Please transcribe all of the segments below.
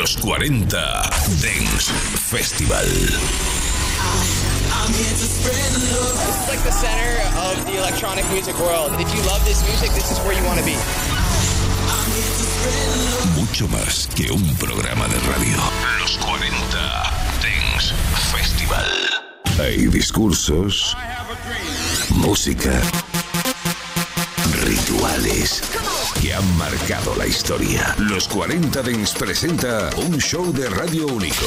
Los 40 Dance Festival. It's like the center of the electronic music world. If you love this music, this is where you want to be. Mucho más que un programa de radio. Los 40 Dance Festival. Hay discursos, música, rituales que han marcado la historia. Los 40 Dens presenta un show de radio único.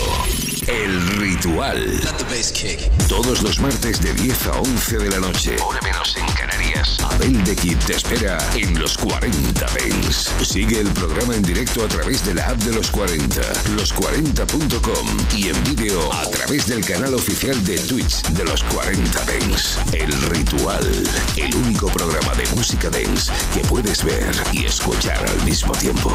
El Ritual. Todos los martes de 10 a 11 de la noche. Hora menos en Canarias Dance. Abel de Kid te espera en los 40 Dance. Sigue el programa en directo a través de la app de los 40, los40.com y en vídeo a través del canal oficial de Twitch de los 40 Dance. El Ritual, el único programa de música dance que puedes ver y escuchar al mismo tiempo.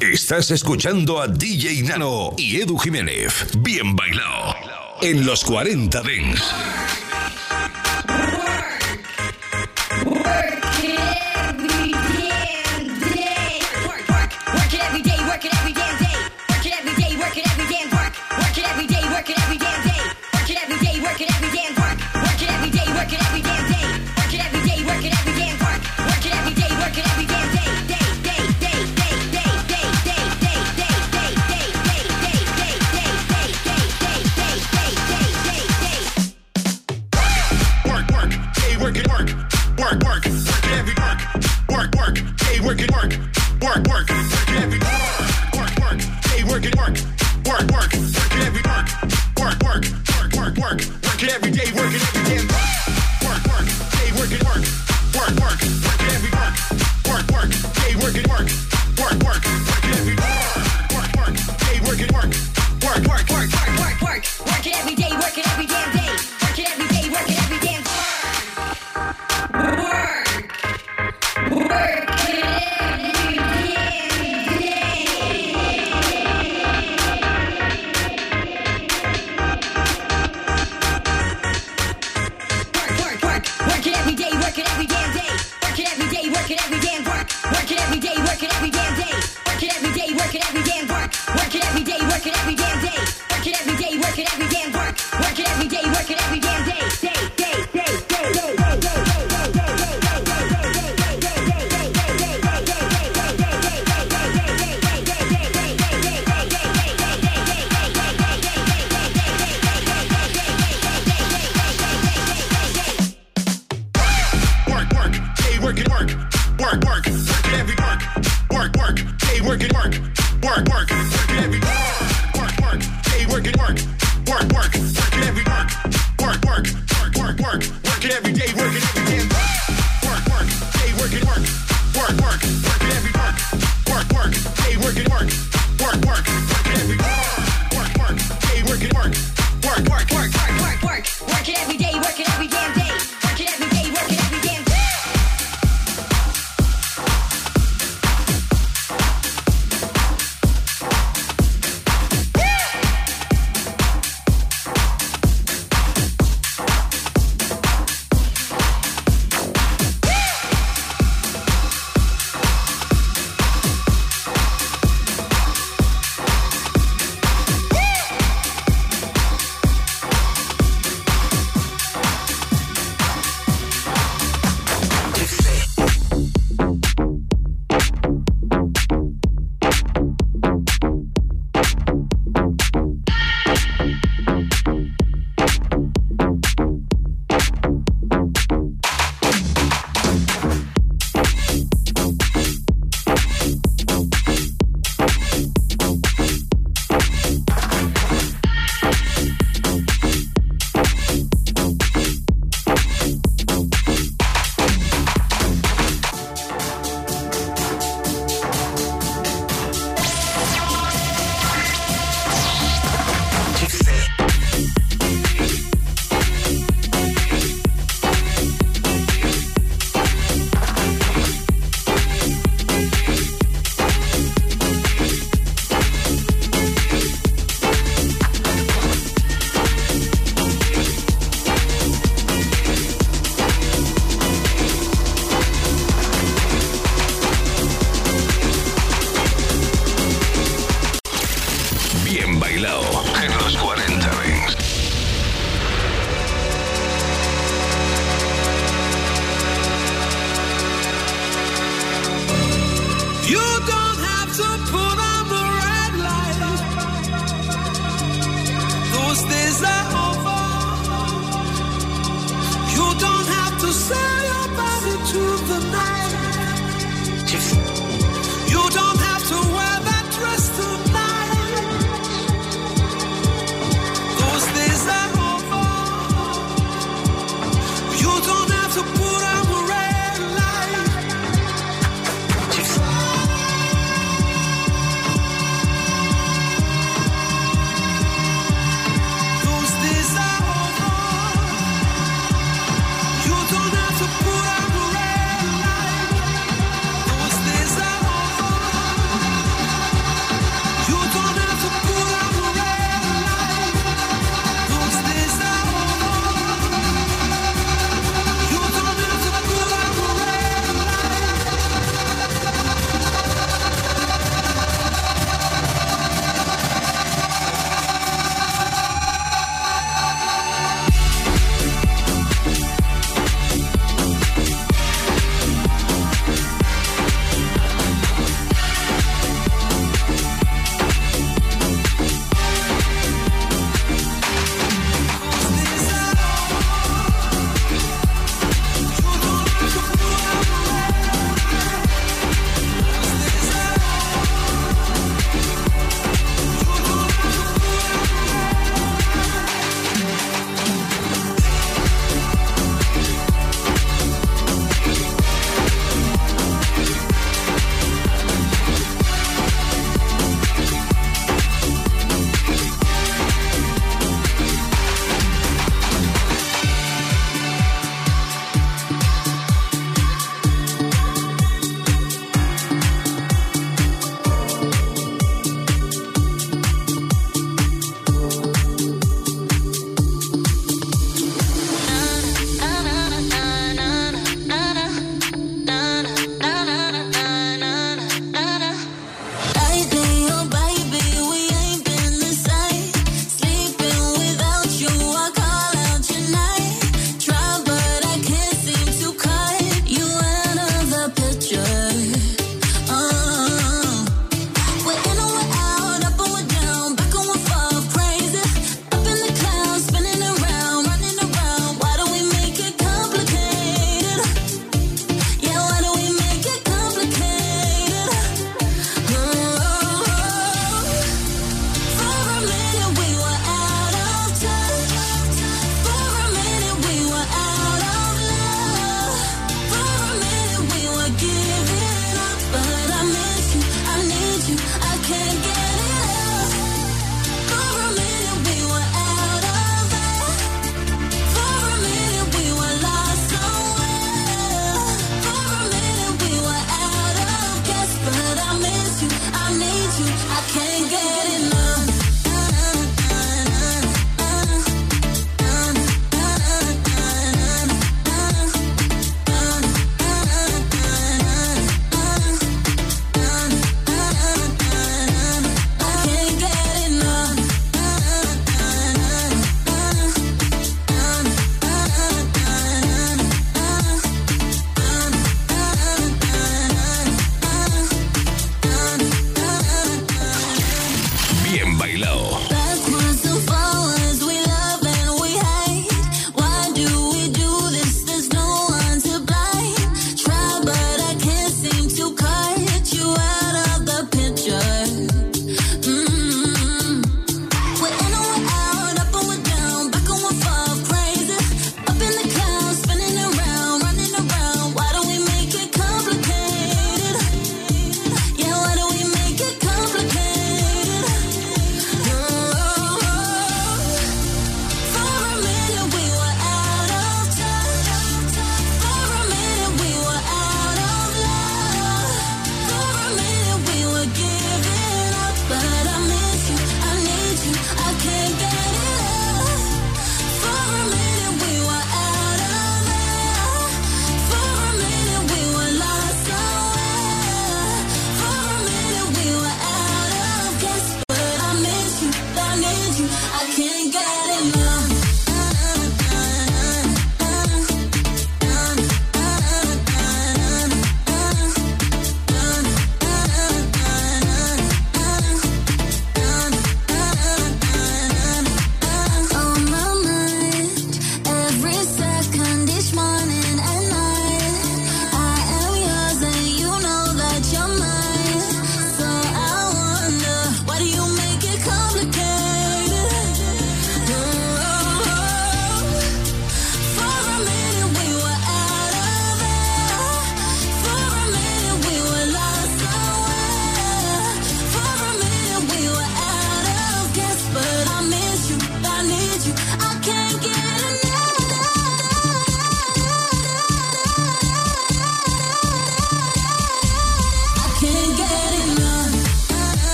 Estás escuchando a DJ Nano y Edu Jiménez. Bien bailado. En los 40 Dens.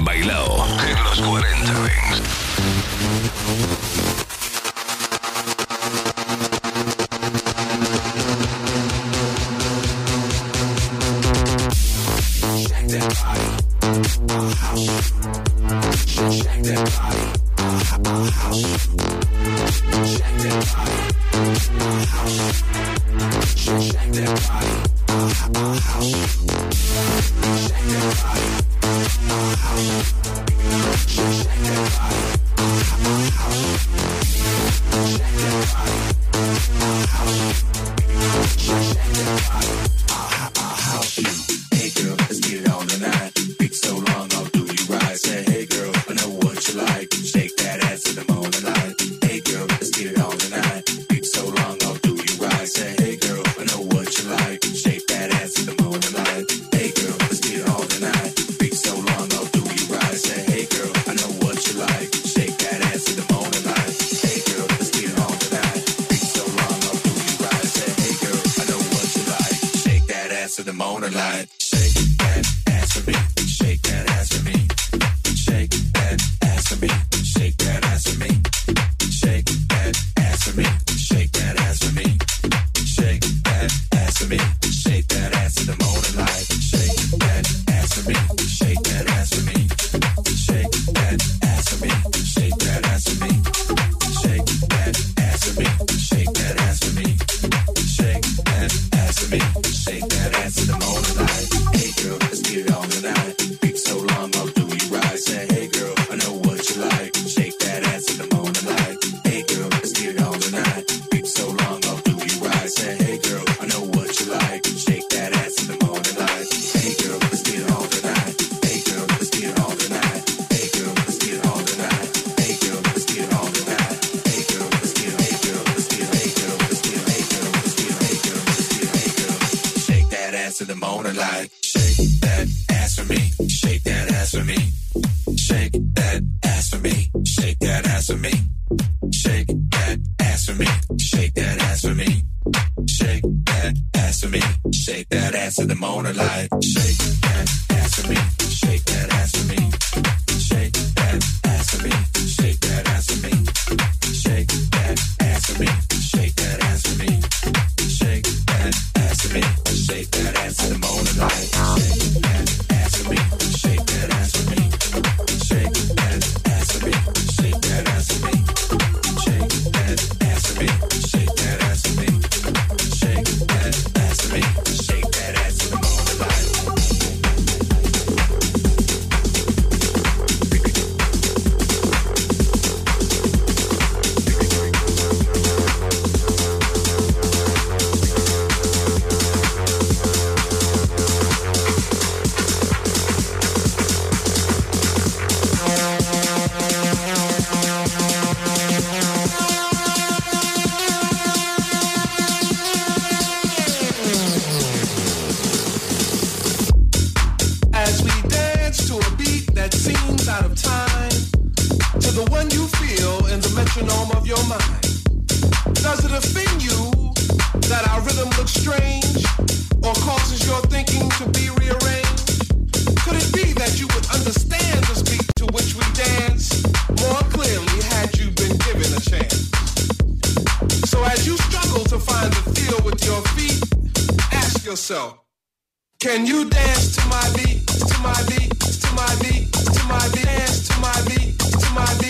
Bien bailado en los 40 Dance. yourself. Can you dance to my beat, to my beat, to my beat, to my beat, dance to my beat, to my beat?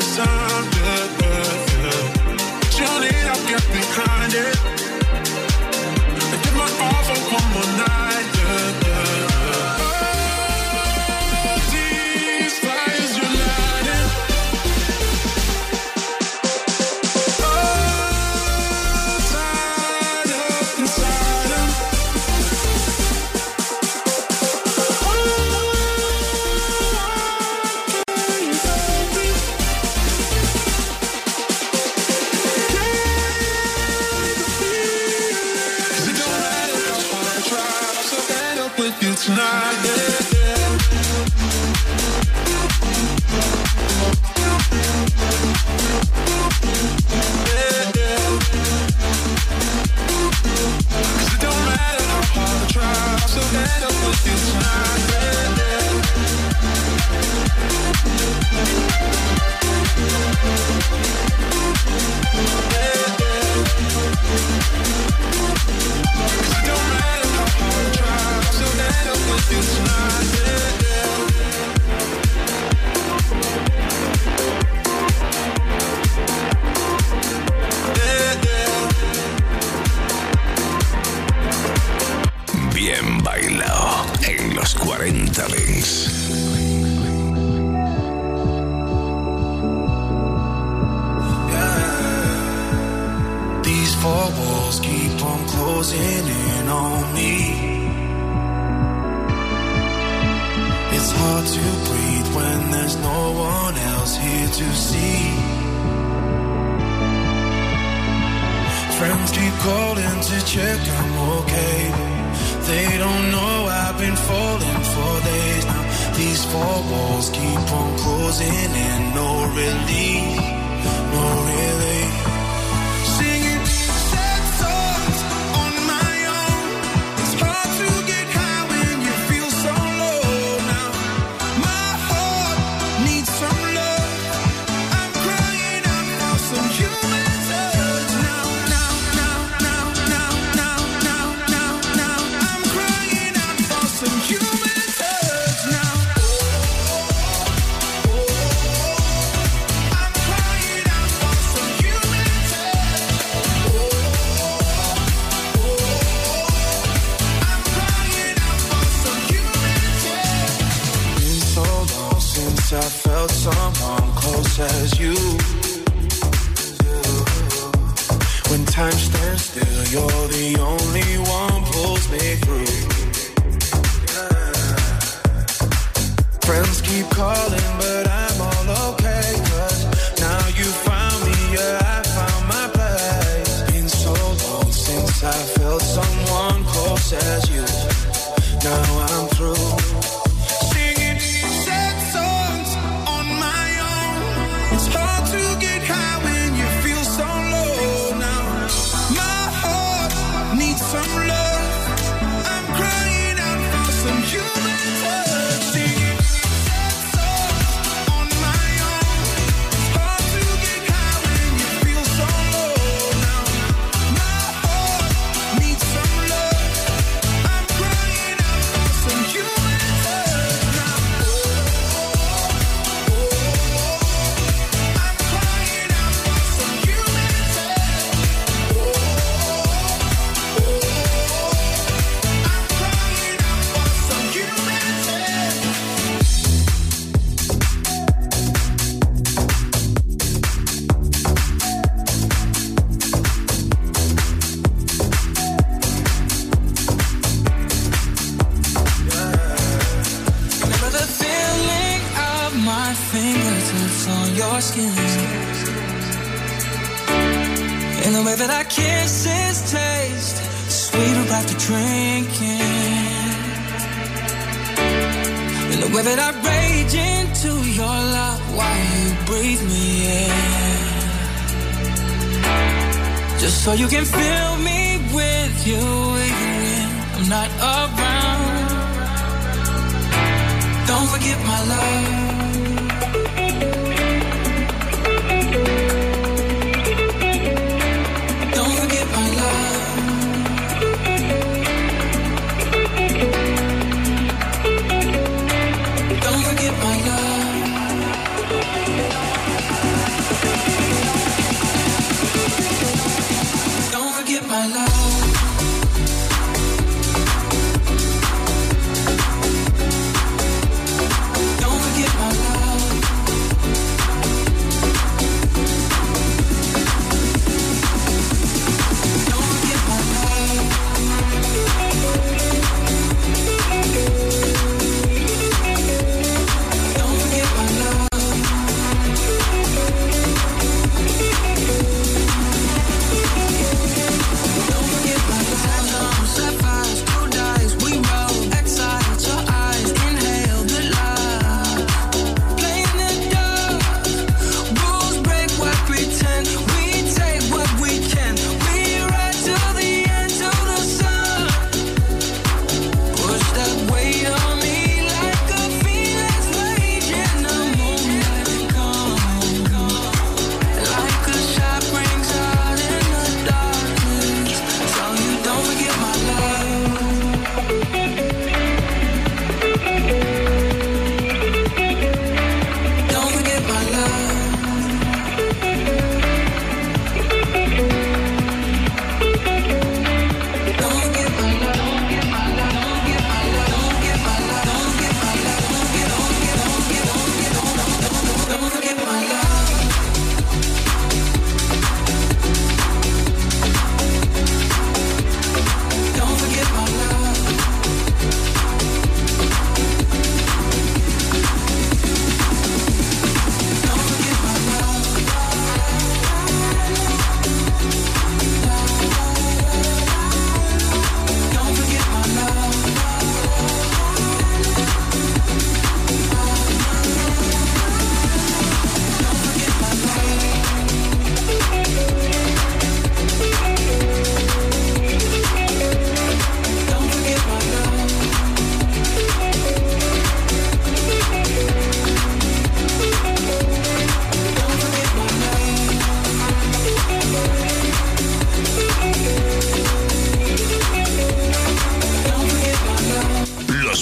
the sun. there's no one else here to see. Friends keep calling to check I'm okay. They don't know I've been falling for days now. These four walls keep on closing in, no relief, no relief.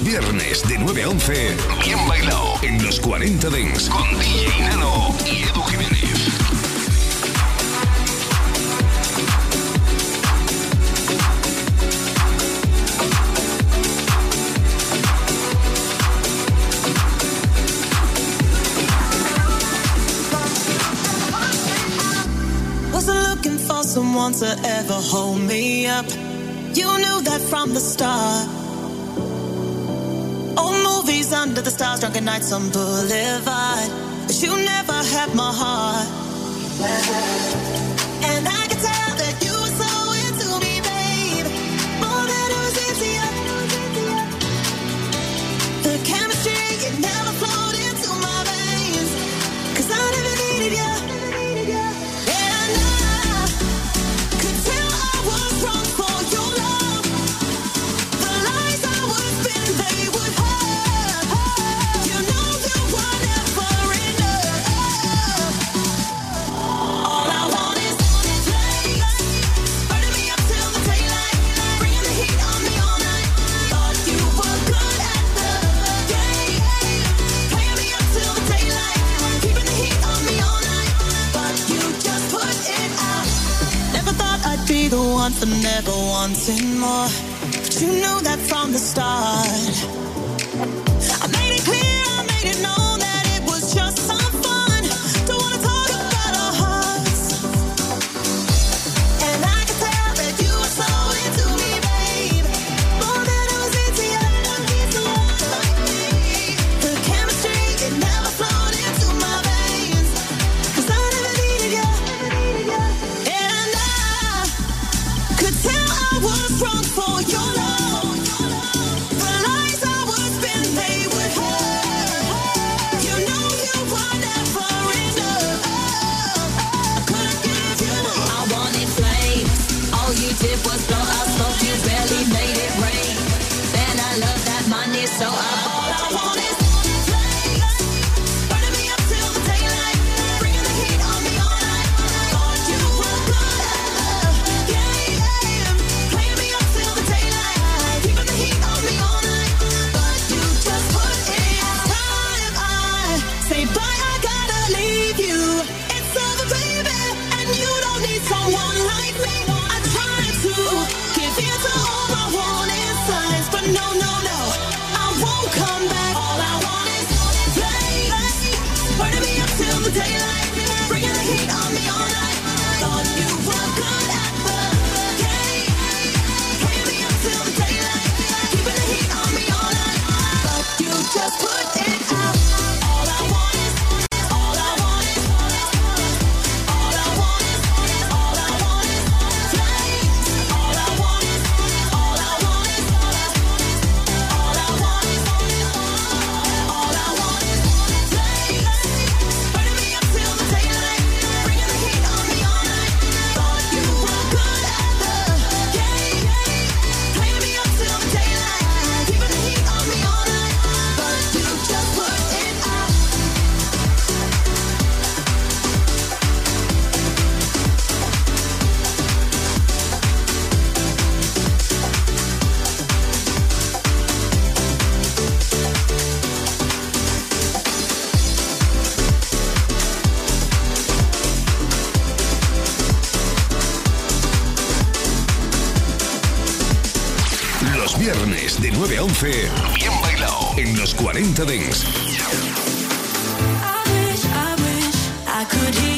Viernes de 9 a 11, bien bailado en los 40 Dents con DJ Nano y Edu Jiménez. someone to ever hold me up. You knew that from the start. movies under the stars, drunken nights on Boulevard. But you never had my heart. something more. But you know that from the start. 11, bien bailado en los 40 Dents. I wish, I wish I could hear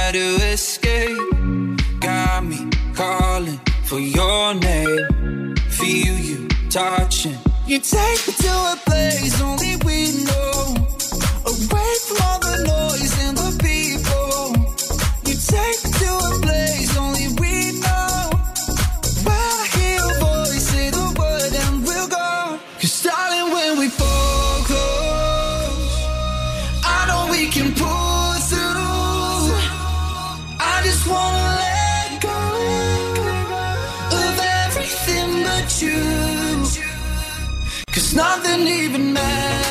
try to escape. Got me calling for your name. Feel you touching. You take me to a place only we know. Away from all the noise and the people. You take me to a place. nothing even matters.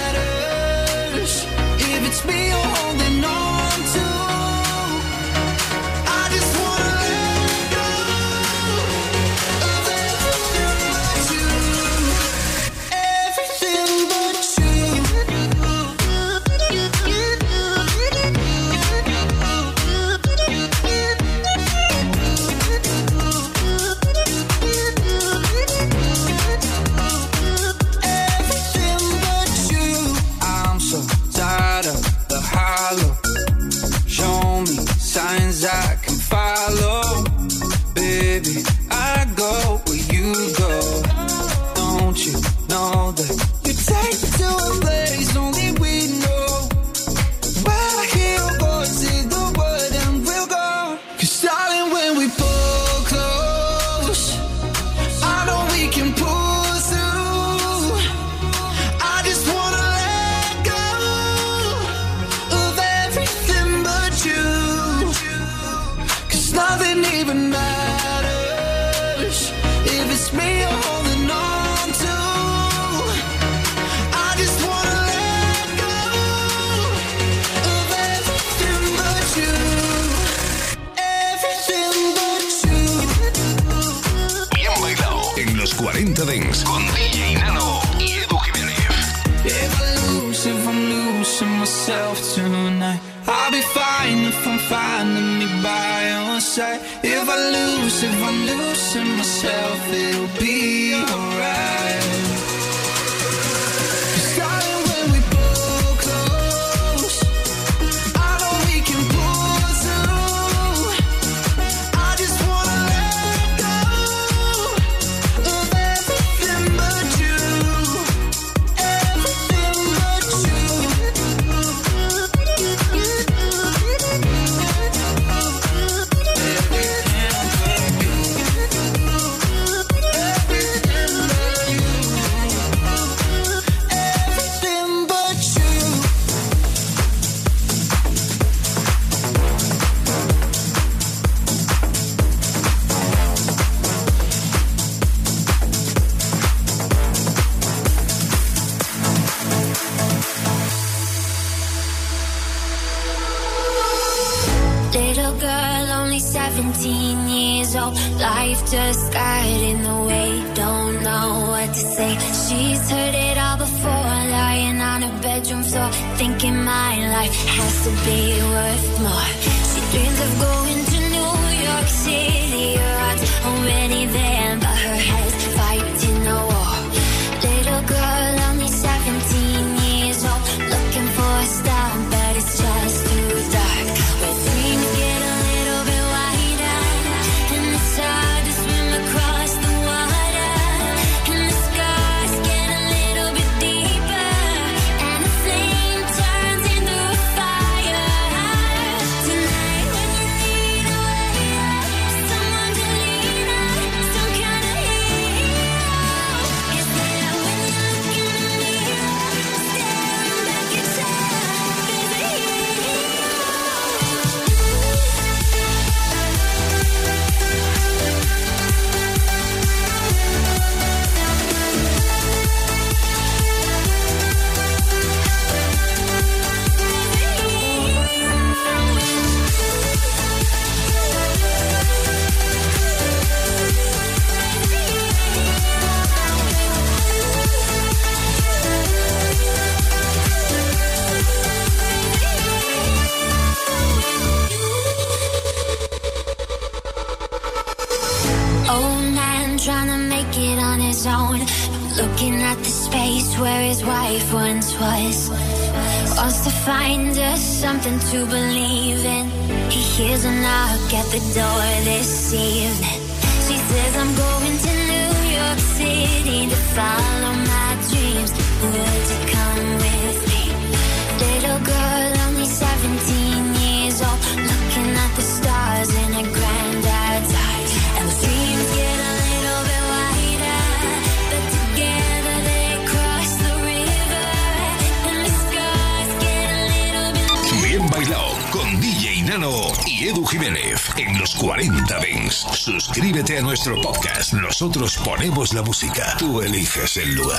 something to believe in. He hears a knock at the door. Únete a nuestro podcast. Nosotros ponemos la música. Tú eliges el lugar.